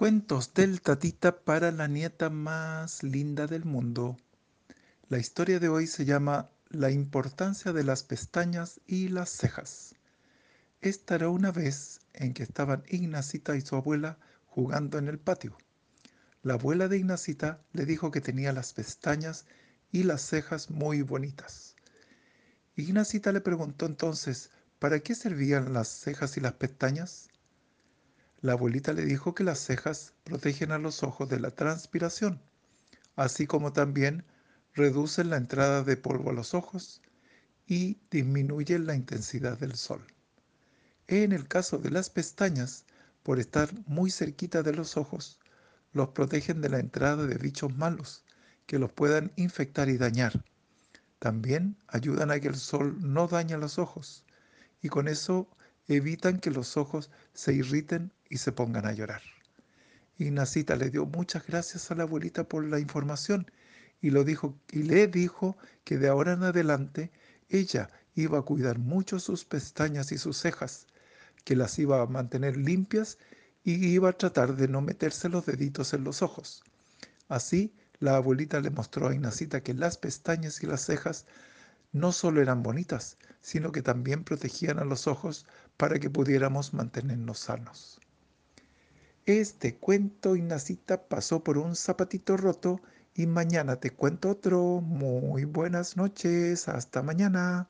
Cuentos del Tatita para la nieta más linda del mundo. La historia de hoy se llama La importancia de las pestañas y las cejas. Esta era una vez en que estaban Ignacita y su abuela jugando en el patio. La abuela de Ignacita le dijo que tenía las pestañas y las cejas muy bonitas. Ignacita le preguntó entonces, ¿para qué servían las cejas y las pestañas? La abuelita le dijo que las cejas protegen a los ojos de la transpiración, así como también reducen la entrada de polvo a los ojos y disminuyen la intensidad del sol. En el caso de las pestañas, por estar muy cerquita de los ojos, los protegen de la entrada de bichos malos que los puedan infectar y dañar. También ayudan a que el sol no dañe los ojos y con eso evitan que los ojos se irriten y se pongan a llorar. Ignacita le dio muchas gracias a la abuelita por la información y, lo dijo, y le dijo que de ahora en adelante ella iba a cuidar mucho sus pestañas y sus cejas, que las iba a mantener limpias y iba a tratar de no meterse los deditos en los ojos. Así, la abuelita le mostró a Ignacita que las pestañas y las cejas no solo eran bonitas, sino que también protegían a los ojos para que pudiéramos mantenernos sanos. Este cuento, Ignacita, pasó por un zapatito roto y mañana te cuento otro. Muy buenas noches, hasta mañana.